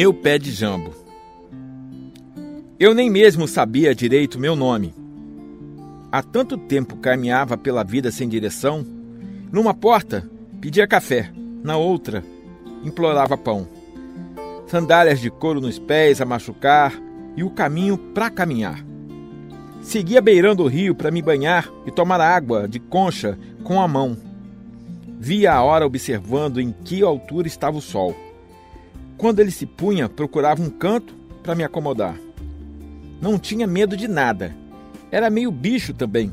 Meu pé de jambo. Eu nem mesmo sabia direito meu nome. Há tanto tempo caminhava pela vida sem direção. Numa porta, pedia café, na outra, implorava pão. Sandálias de couro nos pés a machucar e o caminho para caminhar. Seguia beirando o rio para me banhar e tomar água de concha com a mão. Via a hora observando em que altura estava o sol. Quando ele se punha, procurava um canto para me acomodar. Não tinha medo de nada. Era meio bicho também.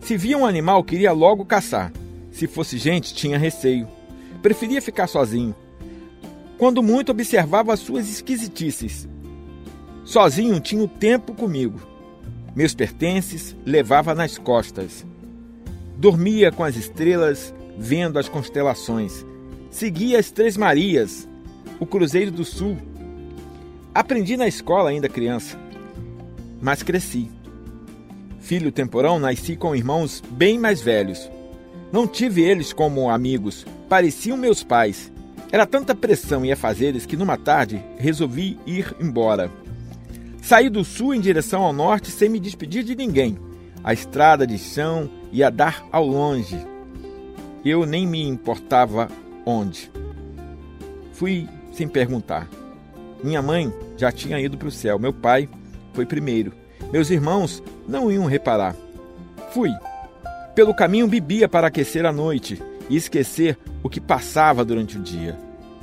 Se via um animal, queria logo caçar. Se fosse gente, tinha receio. Preferia ficar sozinho. Quando muito, observava as suas esquisitices. Sozinho, tinha o tempo comigo. Meus pertences levava nas costas. Dormia com as estrelas, vendo as constelações. Seguia as Três Marias, o Cruzeiro do Sul. Aprendi na escola ainda criança, mas cresci. Filho temporão, nasci com irmãos bem mais velhos. Não tive eles como amigos, pareciam meus pais. Era tanta pressão e afazeres que numa tarde resolvi ir embora. Saí do sul em direção ao norte sem me despedir de ninguém. A estrada de chão ia dar ao longe. Eu nem me importava onde. Fui sem perguntar. Minha mãe já tinha ido para o céu, meu pai foi primeiro. Meus irmãos não iam reparar. Fui. Pelo caminho bebia para aquecer a noite e esquecer o que passava durante o dia.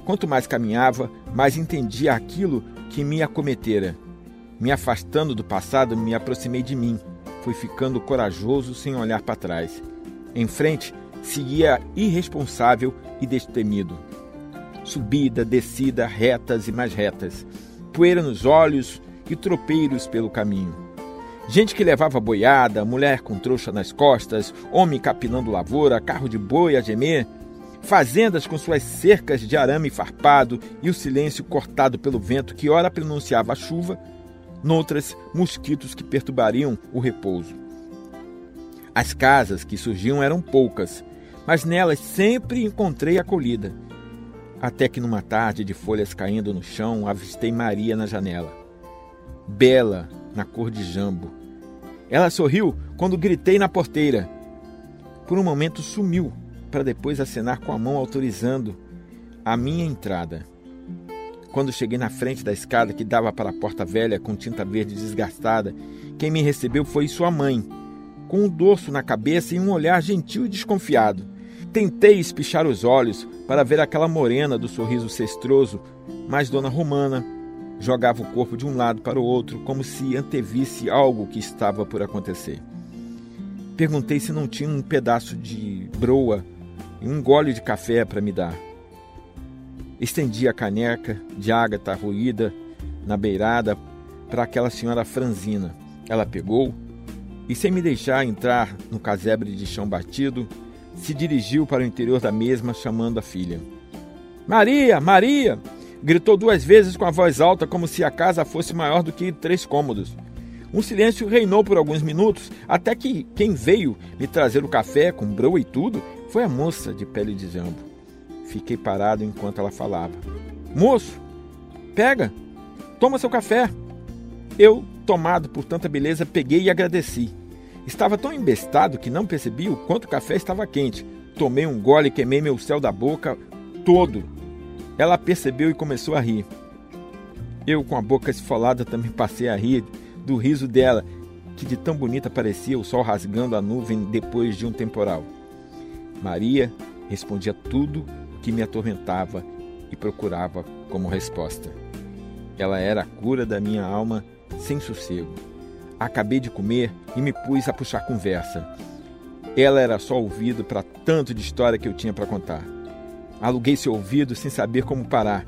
Quanto mais caminhava, mais entendia aquilo que me acometera. Me afastando do passado, me aproximei de mim. Fui ficando corajoso sem olhar para trás. Em frente, seguia irresponsável e destemido subida, descida, retas e mais retas, poeira nos olhos e tropeiros pelo caminho. Gente que levava boiada, mulher com trouxa nas costas, homem capinando lavoura, carro de boi a gemer, fazendas com suas cercas de arame farpado e o silêncio cortado pelo vento que ora pronunciava a chuva, noutras mosquitos que perturbariam o repouso. As casas que surgiam eram poucas, mas nelas sempre encontrei acolhida até que numa tarde de folhas caindo no chão, avistei Maria na janela. Bela, na cor de jambo. Ela sorriu quando gritei na porteira. Por um momento sumiu, para depois acenar com a mão autorizando a minha entrada. Quando cheguei na frente da escada que dava para a porta velha com tinta verde desgastada, quem me recebeu foi sua mãe, com um dorso na cabeça e um olhar gentil e desconfiado. Tentei espichar os olhos para ver aquela morena do sorriso cestroso, mas Dona Romana jogava o corpo de um lado para o outro, como se antevisse algo que estava por acontecer. Perguntei se não tinha um pedaço de broa e um gole de café para me dar. Estendi a caneca de ágata ruída na beirada para aquela senhora franzina. Ela pegou e, sem me deixar entrar no casebre de chão batido, se dirigiu para o interior da mesma, chamando a filha. Maria, Maria! gritou duas vezes com a voz alta, como se a casa fosse maior do que três cômodos. Um silêncio reinou por alguns minutos, até que quem veio me trazer o café com broa e tudo foi a moça de pele de jambo. Fiquei parado enquanto ela falava. Moço, pega, toma seu café. Eu, tomado por tanta beleza, peguei e agradeci. Estava tão embestado que não percebi o quanto o café estava quente. Tomei um gole e queimei meu céu da boca todo. Ela percebeu e começou a rir. Eu, com a boca esfolada, também passei a rir do riso dela, que de tão bonita parecia o sol rasgando a nuvem depois de um temporal. Maria respondia tudo o que me atormentava e procurava como resposta. Ela era a cura da minha alma sem sossego. Acabei de comer e me pus a puxar conversa. Ela era só ouvido para tanto de história que eu tinha para contar. Aluguei seu ouvido sem saber como parar.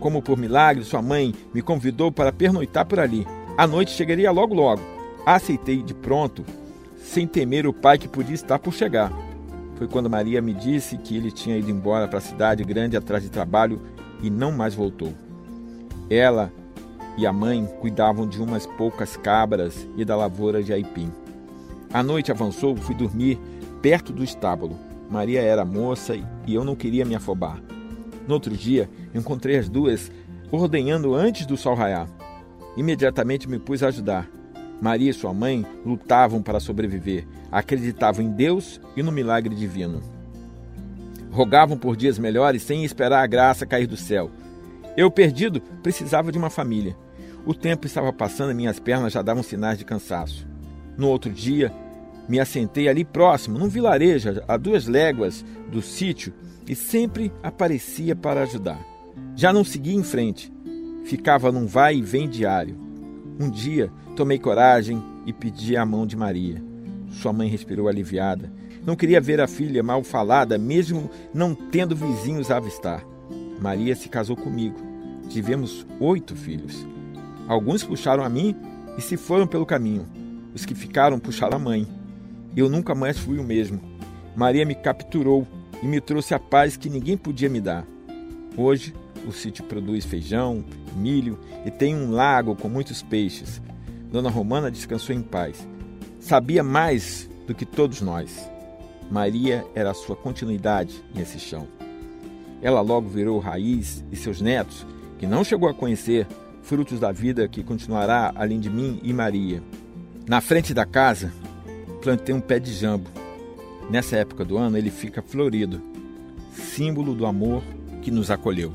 Como por milagre, sua mãe me convidou para pernoitar por ali. A noite chegaria logo logo. Aceitei de pronto, sem temer o pai que podia estar por chegar. Foi quando Maria me disse que ele tinha ido embora para a cidade grande atrás de trabalho e não mais voltou. Ela e a mãe cuidavam de umas poucas cabras e da lavoura de aipim. A noite avançou, fui dormir perto do estábulo. Maria era moça e eu não queria me afobar. No outro dia, encontrei as duas ordenhando antes do sol raiar. Imediatamente me pus a ajudar. Maria e sua mãe lutavam para sobreviver, acreditavam em Deus e no milagre divino. Rogavam por dias melhores sem esperar a graça cair do céu. Eu, perdido, precisava de uma família. O tempo estava passando e minhas pernas já davam sinais de cansaço. No outro dia, me assentei ali próximo, num vilarejo a duas léguas do sítio, e sempre aparecia para ajudar. Já não seguia em frente, ficava num vai e vem diário. Um dia, tomei coragem e pedi a mão de Maria. Sua mãe respirou aliviada. Não queria ver a filha mal falada, mesmo não tendo vizinhos a avistar. Maria se casou comigo. Tivemos oito filhos. Alguns puxaram a mim e se foram pelo caminho. Os que ficaram puxaram a mãe. Eu nunca mais fui o mesmo. Maria me capturou e me trouxe a paz que ninguém podia me dar. Hoje, o sítio produz feijão, milho e tem um lago com muitos peixes. Dona Romana descansou em paz. Sabia mais do que todos nós. Maria era a sua continuidade nesse chão. Ela logo virou raiz e seus netos, que não chegou a conhecer, frutos da vida que continuará além de mim e Maria. Na frente da casa, plantei um pé de jambo. Nessa época do ano, ele fica florido, símbolo do amor que nos acolheu.